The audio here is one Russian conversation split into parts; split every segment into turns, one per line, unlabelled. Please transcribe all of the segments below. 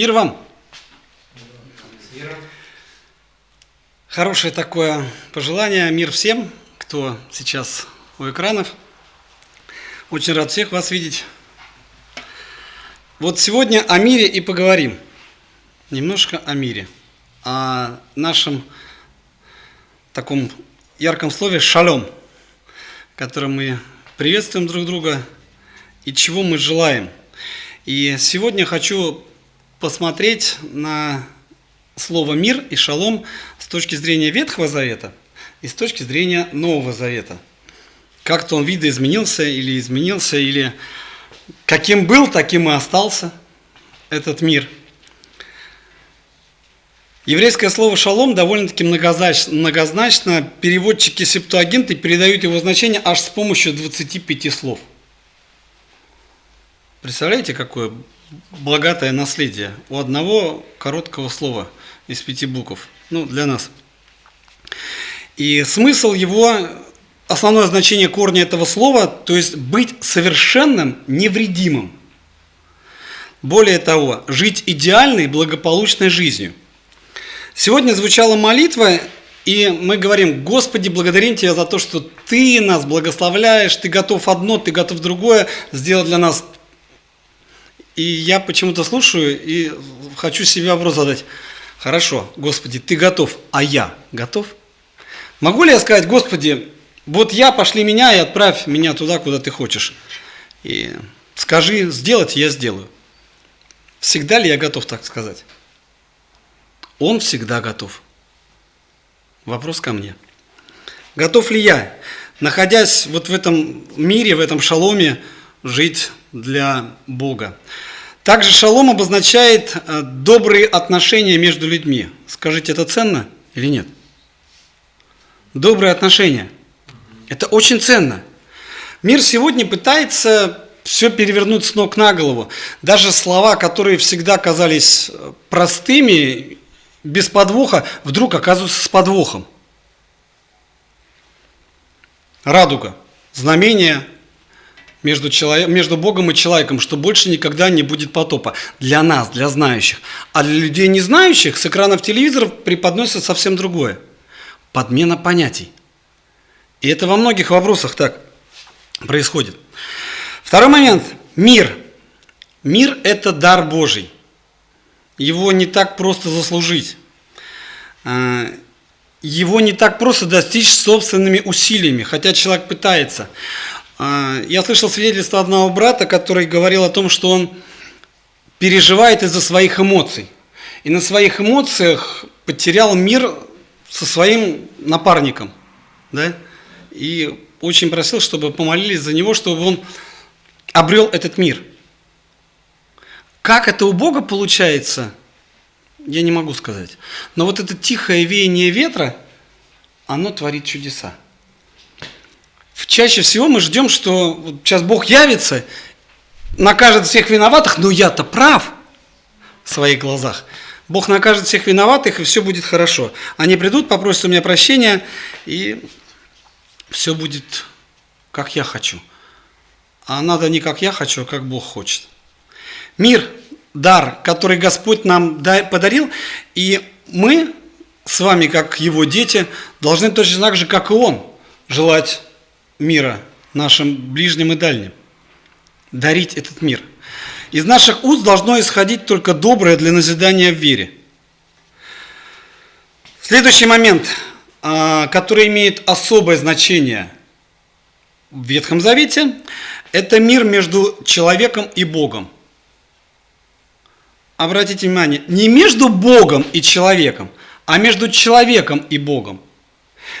Мир вам! Хорошее такое пожелание. Мир всем, кто сейчас у экранов. Очень рад всех вас видеть. Вот сегодня о мире и поговорим. Немножко о мире. О нашем таком ярком слове «шалом», которым мы приветствуем друг друга и чего мы желаем. И сегодня хочу посмотреть на слово «мир» и «шалом» с точки зрения Ветхого Завета и с точки зрения Нового Завета. Как-то он видоизменился или изменился, или каким был, таким и остался этот мир. Еврейское слово «шалом» довольно-таки многозначно. Переводчики септуагенты передают его значение аж с помощью 25 слов. Представляете, какое богатое наследие у одного короткого слова из пяти букв. Ну, для нас. И смысл его, основное значение корня этого слова, то есть быть совершенным, невредимым. Более того, жить идеальной, благополучной жизнью. Сегодня звучала молитва, и мы говорим, Господи, благодарим Тебя за то, что Ты нас благословляешь, Ты готов одно, Ты готов другое сделать для нас и я почему-то слушаю и хочу себе вопрос задать. Хорошо, Господи, ты готов, а я готов? Могу ли я сказать, Господи, вот я, пошли меня и отправь меня туда, куда ты хочешь. И скажи, сделать, я сделаю. Всегда ли я готов так сказать? Он всегда готов. Вопрос ко мне. Готов ли я, находясь вот в этом мире, в этом шаломе, жить для Бога? Также шалом обозначает э, добрые отношения между людьми. Скажите, это ценно или нет? Добрые отношения. Это очень ценно. Мир сегодня пытается все перевернуть с ног на голову. Даже слова, которые всегда казались э, простыми, без подвоха, вдруг оказываются с подвохом. Радуга, знамение между, человек, между Богом и человеком, что больше никогда не будет потопа. Для нас, для знающих. А для людей не знающих с экранов телевизоров преподносится совсем другое. Подмена понятий. И это во многих вопросах так происходит. Второй момент. Мир. Мир – это дар Божий. Его не так просто заслужить. А, его не так просто достичь собственными усилиями, хотя человек пытается. А, я слышал свидетельство одного брата, который говорил о том, что он переживает из-за своих эмоций. И на своих эмоциях потерял мир со своим напарником. Да? И очень просил, чтобы помолились за него, чтобы он обрел этот мир. Как это у Бога получается, я не могу сказать. Но вот это тихое веяние ветра, оно творит чудеса чаще всего мы ждем, что вот сейчас Бог явится, накажет всех виноватых, но я-то прав в своих глазах. Бог накажет всех виноватых, и все будет хорошо. Они придут, попросят у меня прощения, и все будет, как я хочу. А надо не как я хочу, а как Бог хочет. Мир, дар, который Господь нам подарил, и мы с вами, как Его дети, должны точно так же, как и Он, желать мира нашим ближним и дальним. Дарить этот мир. Из наших уст должно исходить только доброе для назидания в вере. Следующий момент, а, который имеет особое значение в Ветхом Завете, это мир между человеком и Богом. Обратите внимание, не между Богом и человеком, а между человеком и Богом.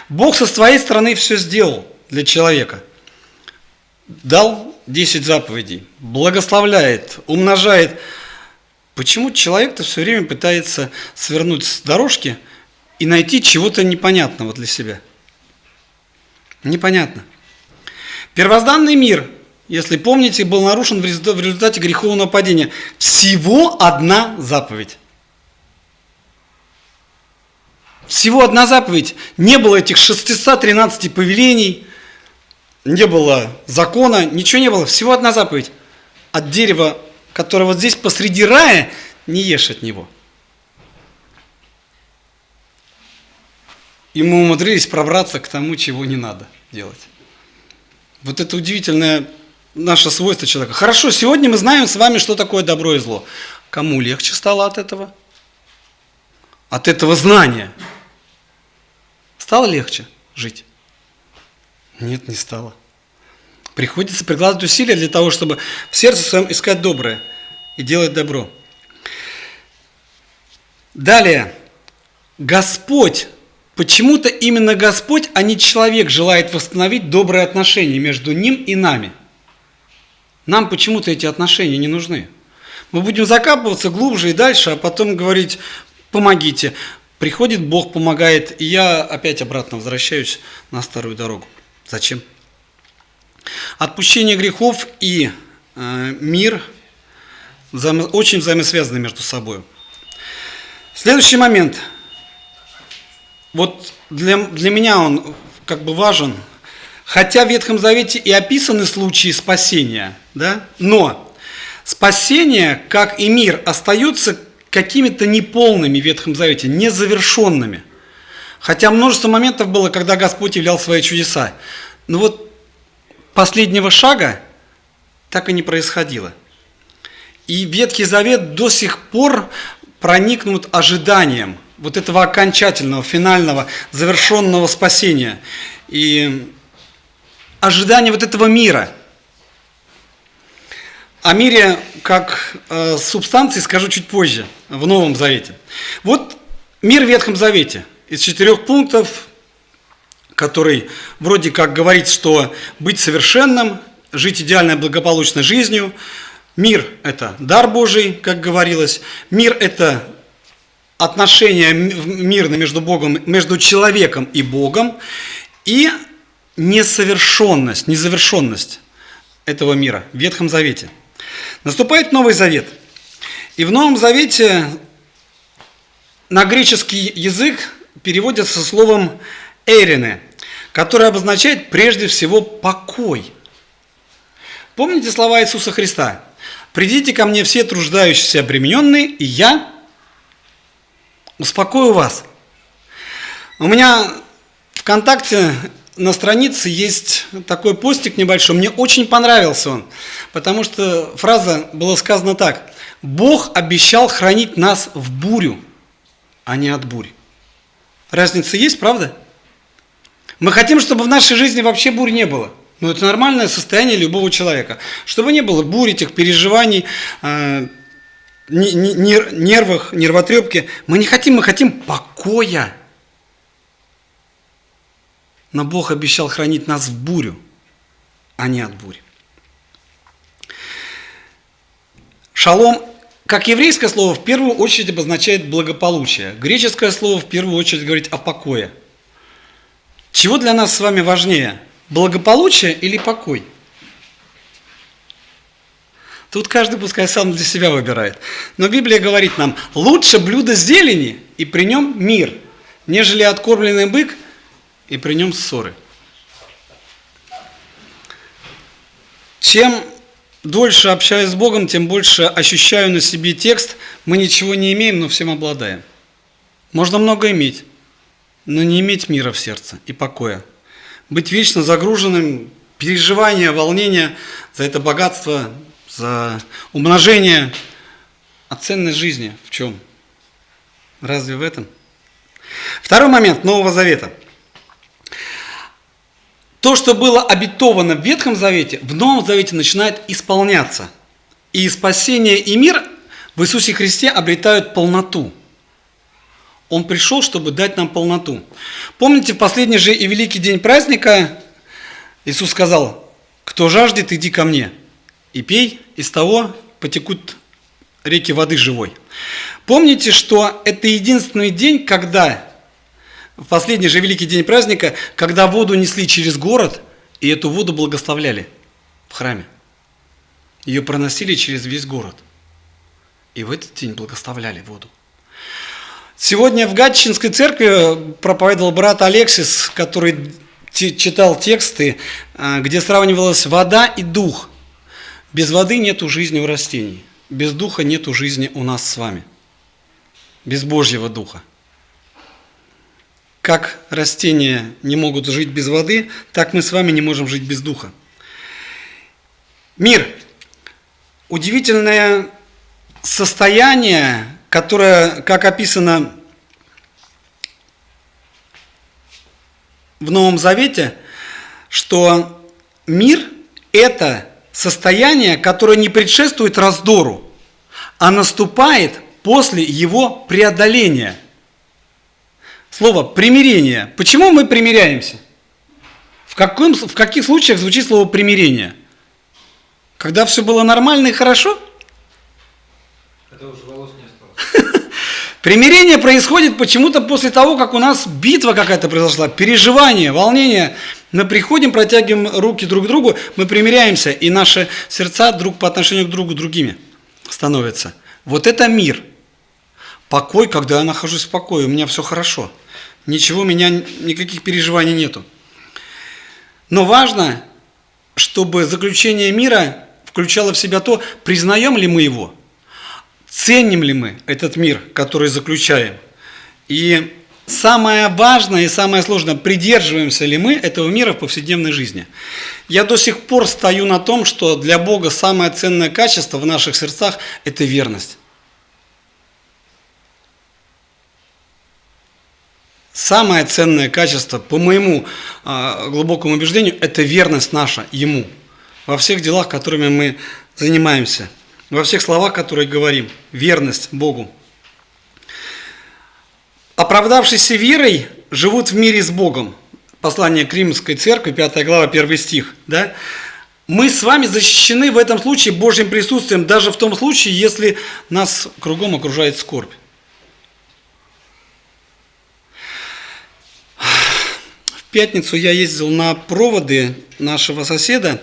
Бог со своей стороны все сделал для человека. Дал 10 заповедей, благословляет, умножает. Почему человек-то все время пытается свернуть с дорожки и найти чего-то непонятного для себя? Непонятно. Первозданный мир, если помните, был нарушен в результате греховного падения. Всего одна заповедь. Всего одна заповедь. Не было этих 613 повелений, не было закона, ничего не было, всего одна заповедь. От дерева, которое вот здесь посреди рая, не ешь от него. И мы умудрились пробраться к тому, чего не надо делать. Вот это удивительное наше свойство человека. Хорошо, сегодня мы знаем с вами, что такое добро и зло. Кому легче стало от этого? От этого знания. Стало легче жить? Нет, не стало. Приходится прикладывать усилия для того, чтобы в сердце своем искать доброе и делать добро. Далее. Господь Почему-то именно Господь, а не человек, желает восстановить добрые отношения между ним и нами. Нам почему-то эти отношения не нужны. Мы будем закапываться глубже и дальше, а потом говорить, помогите. Приходит Бог, помогает, и я опять обратно возвращаюсь на старую дорогу. Зачем? Отпущение грехов и э, мир взаимо, очень взаимосвязаны между собой. Следующий момент – вот для, для меня он как бы важен. Хотя в Ветхом Завете и описаны случаи спасения, да, но спасение, как и мир, остаются какими-то неполными в Ветхом Завете, незавершенными. Хотя множество моментов было, когда Господь являл свои чудеса. Но вот последнего шага так и не происходило. И Ветхий Завет до сих пор проникнут ожиданием – вот этого окончательного, финального, завершенного спасения и ожидания вот этого мира. О мире как э, субстанции скажу чуть позже, в Новом Завете. Вот мир в Ветхом Завете из четырех пунктов, который вроде как говорит, что быть совершенным, жить идеальной благополучной жизнью, мир – это дар Божий, как говорилось, мир – это отношения мирные между Богом, между человеком и Богом, и несовершенность, незавершенность этого мира в Ветхом Завете. Наступает Новый Завет. И в Новом Завете на греческий язык переводится словом «эрине», которое обозначает прежде всего покой. Помните слова Иисуса Христа? «Придите ко мне все труждающиеся обремененные, и я успокою вас. У меня ВКонтакте на странице есть такой постик небольшой, мне очень понравился он, потому что фраза была сказана так. Бог обещал хранить нас в бурю, а не от бурь. Разница есть, правда? Мы хотим, чтобы в нашей жизни вообще бурь не было. Но это нормальное состояние любого человека. Чтобы не было бурь, этих переживаний, э, нервах, нервотрепке. Мы не хотим, мы хотим покоя. Но Бог обещал хранить нас в бурю, а не от бури. Шалом, как еврейское слово, в первую очередь обозначает благополучие. Греческое слово в первую очередь говорит о покое. Чего для нас с вами важнее? Благополучие или покой? Тут каждый пускай сам для себя выбирает. Но Библия говорит нам, лучше блюдо зелени, и при нем мир, нежели откормленный бык, и при нем ссоры. Чем дольше общаюсь с Богом, тем больше ощущаю на себе текст, мы ничего не имеем, но всем обладаем. Можно много иметь, но не иметь мира в сердце и покоя. Быть вечно загруженным, переживания, волнения за это богатство за умножение. А ценность жизни в чем? Разве в этом? Второй момент Нового Завета. То, что было обетовано в Ветхом Завете, в Новом Завете начинает исполняться. И спасение и мир в Иисусе Христе обретают полноту. Он пришел, чтобы дать нам полноту. Помните, в последний же и великий день праздника Иисус сказал, кто жаждет, иди ко мне и пей, из того потекут реки воды живой. Помните, что это единственный день, когда, в последний же великий день праздника, когда воду несли через город, и эту воду благословляли в храме. Ее проносили через весь город. И в этот день благословляли воду. Сегодня в Гатчинской церкви проповедовал брат Алексис, который читал тексты, а, где сравнивалась вода и дух – без воды нет жизни у растений. без духа нету жизни у нас с вами. Без Божьего духа. Как растения не могут жить без воды, так мы с вами не можем жить без духа. Мир. Удивительное состояние, которое, как описано в Новом Завете, что мир – это состояние, которое не предшествует раздору, а наступает после его преодоления. Слово «примирение». Почему мы примиряемся? В, каком, в каких случаях звучит слово «примирение»? Когда все было нормально и хорошо? Когда уже волос не осталось. Примирение происходит почему-то после того, как у нас битва какая-то произошла, переживание, волнение. Мы приходим, протягиваем руки друг к другу, мы примиряемся, и наши сердца друг по отношению к другу другими становятся. Вот это мир. Покой, когда я нахожусь в покое, у меня все хорошо. Ничего, у меня никаких переживаний нету. Но важно, чтобы заключение мира включало в себя то, признаем ли мы его, ценим ли мы этот мир, который заключаем. И самое важное и самое сложное, придерживаемся ли мы этого мира в повседневной жизни. Я до сих пор стою на том, что для Бога самое ценное качество в наших сердцах – это верность. Самое ценное качество, по моему а, глубокому убеждению, это верность наша Ему во всех делах, которыми мы занимаемся, во всех словах, которые говорим, верность Богу. Оправдавшиеся верой живут в мире с Богом. Послание к Римской церкви, 5 глава, 1 стих. Да? Мы с вами защищены в этом случае Божьим присутствием, даже в том случае, если нас кругом окружает скорбь. Пятницу я ездил на проводы нашего соседа.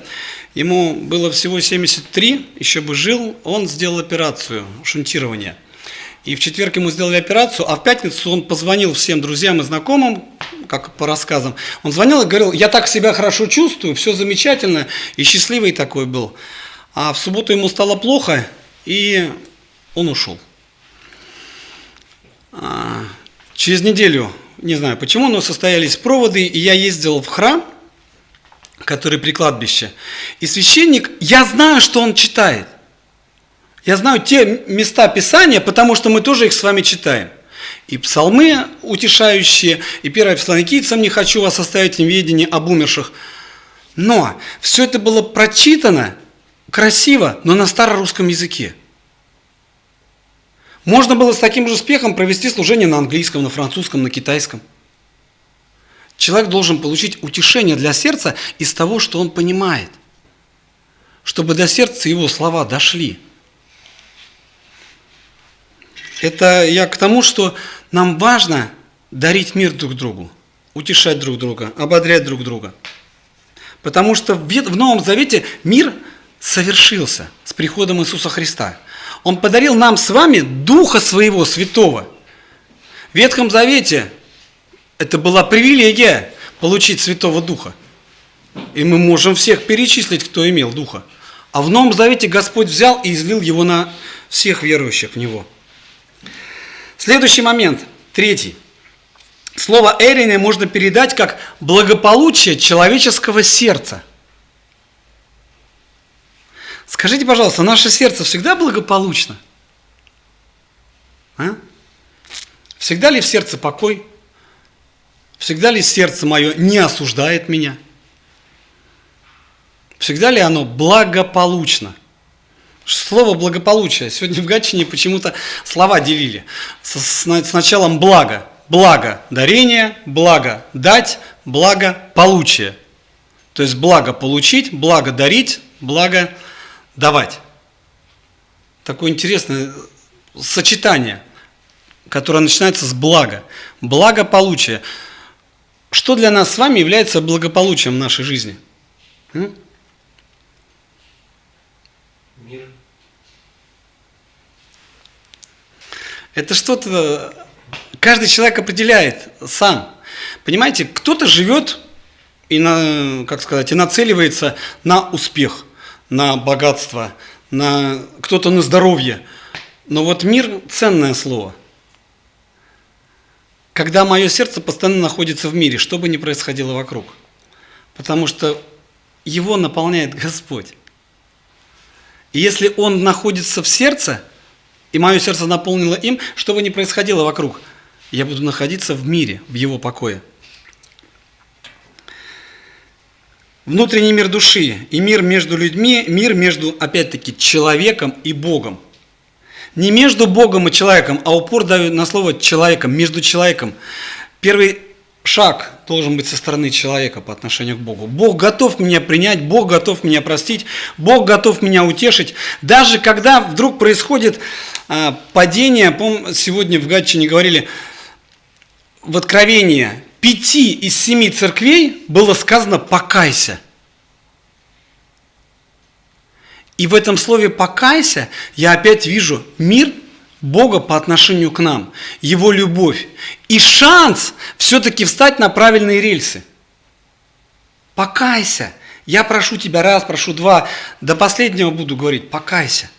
Ему было всего 73, еще бы жил. Он сделал операцию шунтирования. И в четверг ему сделали операцию, а в пятницу он позвонил всем друзьям и знакомым, как по рассказам. Он звонил и говорил, я так себя хорошо чувствую, все замечательно, и счастливый такой был. А в субботу ему стало плохо, и он ушел. А, через неделю не знаю почему, но состоялись проводы, и я ездил в храм, который при кладбище. И священник, я знаю, что он читает. Я знаю те места Писания, потому что мы тоже их с вами читаем. И псалмы утешающие, и первое Фессалоникийцам «Не хочу вас оставить в неведении об умерших». Но все это было прочитано красиво, но на старорусском языке. Можно было с таким же успехом провести служение на английском, на французском, на китайском. Человек должен получить утешение для сердца из того, что он понимает, чтобы до сердца его слова дошли. Это я к тому, что нам важно дарить мир друг другу, утешать друг друга, ободрять друг друга. Потому что в Новом Завете мир совершился с приходом Иисуса Христа – он подарил нам с вами Духа Своего Святого. В Ветхом Завете это была привилегия получить Святого Духа. И мы можем всех перечислить, кто имел Духа. А в Новом Завете Господь взял и излил его на всех верующих в Него. Следующий момент, третий. Слово «эрине» можно передать как благополучие человеческого сердца – Скажите, пожалуйста, наше сердце всегда благополучно? А? Всегда ли в сердце покой? Всегда ли сердце мое не осуждает меня? Всегда ли оно благополучно? Слово благополучие. Сегодня в Гатчине почему-то слова делили. С, с, с началом благо. Благо дарение, благо дать, благо получие. То есть благо получить, благо дарить, благо давать. Такое интересное сочетание, которое начинается с блага. Благополучие. Что для нас с вами является благополучием в нашей жизни? М? Мир. Это что-то, каждый человек определяет сам. Понимаете, кто-то живет и, на, как сказать, и нацеливается на успех на богатство, на кто-то на здоровье. Но вот мир – ценное слово. Когда мое сердце постоянно находится в мире, что бы ни происходило вокруг. Потому что его наполняет Господь. И если он находится в сердце, и мое сердце наполнило им, что бы ни происходило вокруг, я буду находиться в мире, в его покое. Внутренний мир души и мир между людьми, мир между, опять-таки, человеком и Богом. Не между Богом и человеком, а упор даю на слово человеком, между человеком. Первый шаг должен быть со стороны человека по отношению к Богу. Бог готов меня принять, Бог готов меня простить, Бог готов меня утешить. Даже когда вдруг происходит а, падение, помню, сегодня в Гатчине говорили, в Откровении пяти из семи церквей было сказано «покайся». И в этом слове «покайся» я опять вижу мир Бога по отношению к нам, Его любовь и шанс все-таки встать на правильные рельсы. Покайся. Я прошу тебя раз, прошу два, до последнего буду говорить, покайся.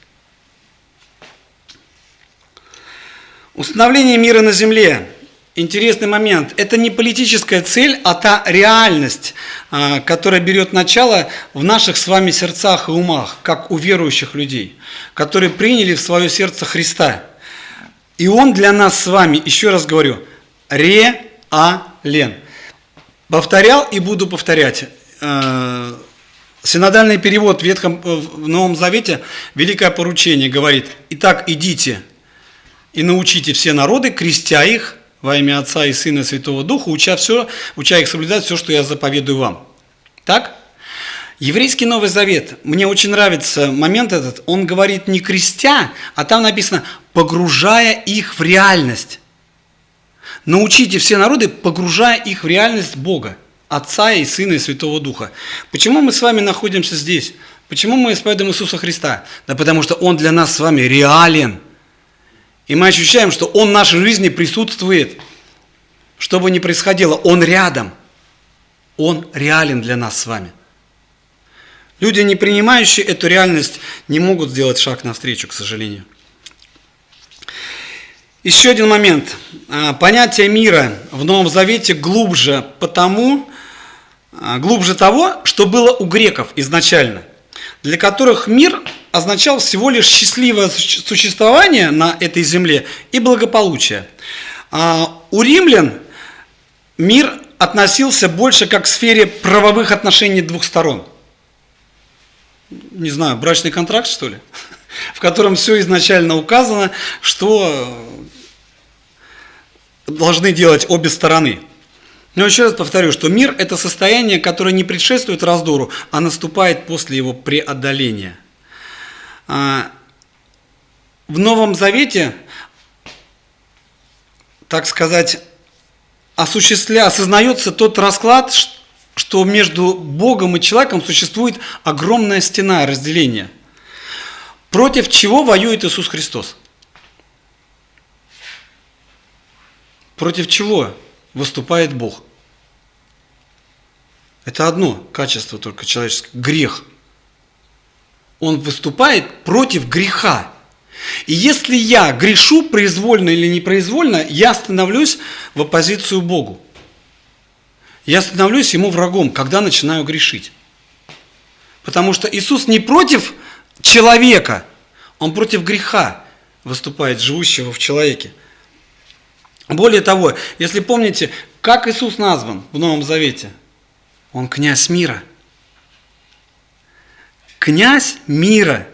Установление мира на земле интересный момент. Это не политическая цель, а та реальность, а, которая берет начало в наших с вами сердцах и умах, как у верующих людей, которые приняли в свое сердце Христа. И Он для нас с вами, еще раз говорю, реален. Повторял и буду повторять. Э, синодальный перевод в, Ветхом, в Новом Завете, Великое поручение говорит, «Итак, идите и научите все народы, крестя их во имя Отца и Сына и Святого Духа, уча, все, уча их соблюдать все, что я заповедую вам. Так? Еврейский Новый Завет, мне очень нравится момент этот, он говорит не крестя, а там написано погружая их в реальность. Научите все народы, погружая их в реальность Бога, Отца и Сына и Святого Духа. Почему мы с вами находимся здесь? Почему мы исповедуем Иисуса Христа? Да потому что Он для нас с вами реален – и мы ощущаем, что Он в нашей жизни присутствует. Что бы ни происходило, Он рядом. Он реален для нас с вами. Люди, не принимающие эту реальность, не могут сделать шаг навстречу, к сожалению. Еще один момент. А, понятие мира в Новом Завете глубже потому, а, глубже того, что было у греков изначально, для которых мир означал всего лишь счастливое существование на этой земле и благополучие. А у римлян мир относился больше как к сфере правовых отношений двух сторон. Не знаю, брачный контракт, что ли? В котором все изначально указано, что должны делать обе стороны. Но еще раз повторю, что мир – это состояние, которое не предшествует раздору, а наступает после его преодоления – в Новом Завете, так сказать, осуществля, осознается тот расклад, что между Богом и человеком существует огромная стена разделения. Против чего воюет Иисус Христос? Против чего выступает Бог? Это одно качество только человеческое – грех – он выступает против греха. И если я грешу произвольно или непроизвольно, я становлюсь в оппозицию Богу. Я становлюсь ему врагом, когда начинаю грешить. Потому что Иисус не против человека, он против греха выступает, живущего в человеке. Более того, если помните, как Иисус назван в Новом Завете? Он князь мира – князь мира,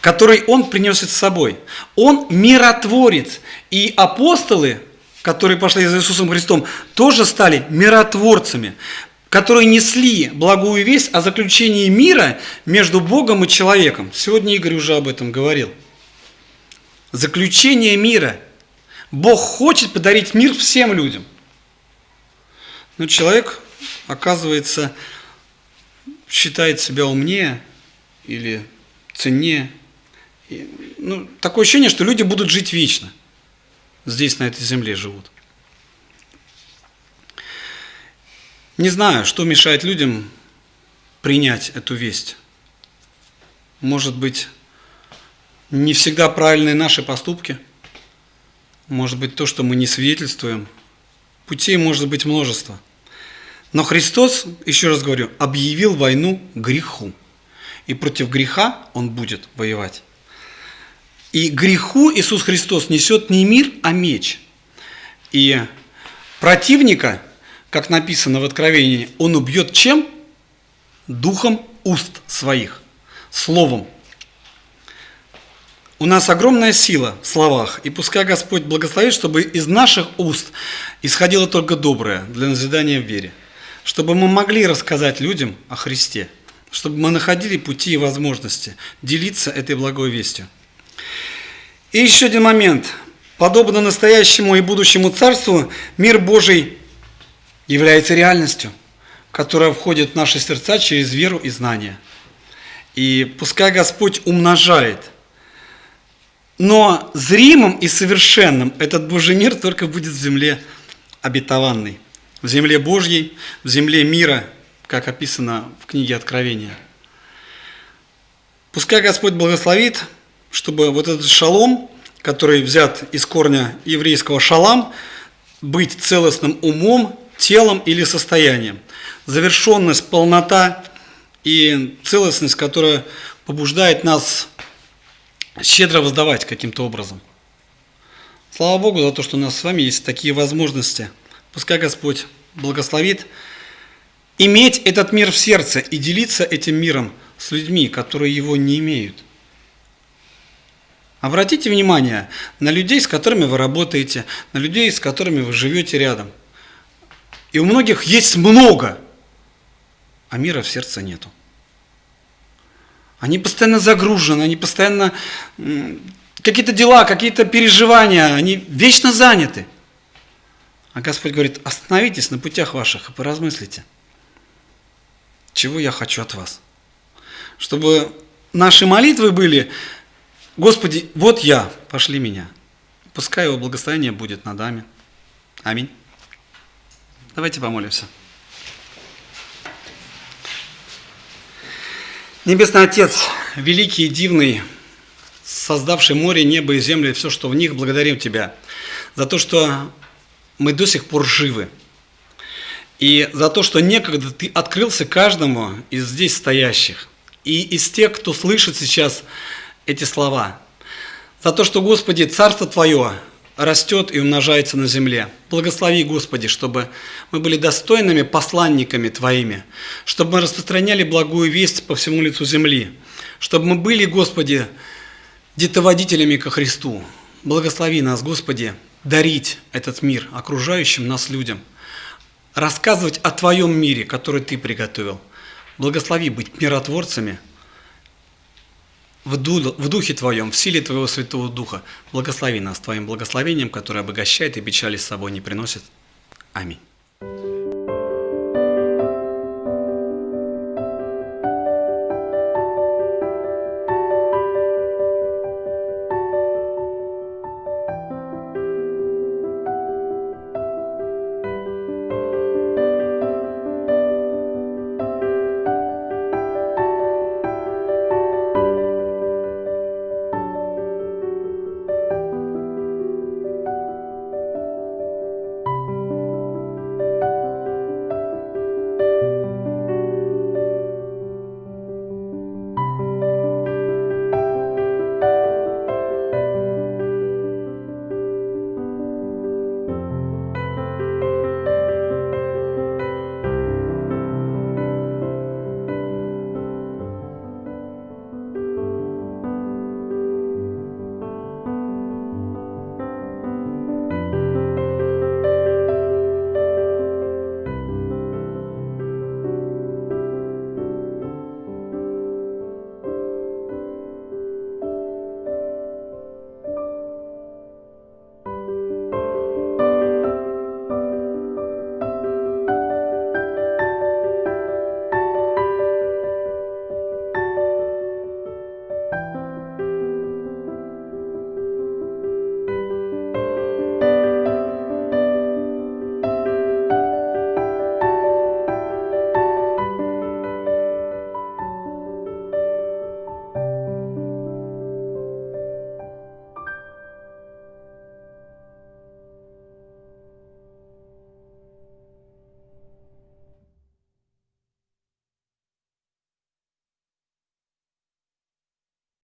который он принесет с собой. Он миротворец. И апостолы, которые пошли за Иисусом Христом, тоже стали миротворцами, которые несли благую весть о заключении мира между Богом и человеком. Сегодня Игорь уже об этом говорил. Заключение мира. Бог хочет подарить мир всем людям. Но человек, оказывается, считает себя умнее, или цене. И, ну, такое ощущение, что люди будут жить вечно. Здесь, на этой земле живут. Не знаю, что мешает людям принять эту весть. Может быть, не всегда правильные наши поступки, может быть то, что мы не свидетельствуем. Путей может быть множество. Но Христос, еще раз говорю, объявил войну греху. И против греха Он будет воевать. И греху Иисус Христос несет не мир, а меч. И противника, как написано в Откровении, Он убьет чем? Духом уст своих, словом. У нас огромная сила в словах, и пускай Господь благословит, чтобы из наших уст исходило только доброе для назидания в вере, чтобы мы могли рассказать людям о Христе, чтобы мы находили пути и возможности делиться этой благой вестью. И еще один момент. Подобно настоящему и будущему царству, мир Божий является реальностью, которая входит в наши сердца через веру и знание. И пускай Господь умножает. Но зримым и совершенным этот Божий мир только будет в земле обетованной, в земле Божьей, в земле мира, как описано в книге Откровения. Пускай Господь благословит чтобы вот этот шалом, который взят из корня еврейского шалам, быть целостным умом, телом или состоянием. Завершенность, полнота и целостность, которая побуждает нас щедро воздавать каким-то образом. Слава Богу за то, что у нас с вами есть такие возможности. Пускай Господь благословит иметь этот мир в сердце и делиться этим миром с людьми, которые его не имеют. Обратите внимание на людей, с которыми вы работаете, на людей, с которыми вы живете рядом. И у многих есть много, а мира в сердце нету. Они постоянно загружены, они постоянно какие-то дела, какие-то переживания, они вечно заняты. А Господь говорит, остановитесь на путях ваших и поразмыслите, чего я хочу от вас. Чтобы наши молитвы были Господи, вот я, пошли меня. Пускай его благословение будет над нами. Аминь. Давайте помолимся. Небесный Отец, великий и дивный, создавший море, небо и землю, и все, что в них, благодарим Тебя за то, что мы до сих пор живы. И за то, что некогда Ты открылся каждому из здесь стоящих. И из тех, кто слышит сейчас эти слова. За то, что, Господи, Царство Твое растет и умножается на земле. Благослови, Господи, чтобы мы были достойными посланниками Твоими, чтобы мы распространяли благую весть по всему лицу земли, чтобы мы были, Господи, детоводителями ко Христу. Благослови нас, Господи, дарить этот мир окружающим нас людям, рассказывать о Твоем мире, который Ты приготовил. Благослови быть миротворцами – в, Духе Твоем, в силе Твоего Святого Духа. Благослови нас Твоим благословением, которое обогащает и печали с собой не приносит. Аминь.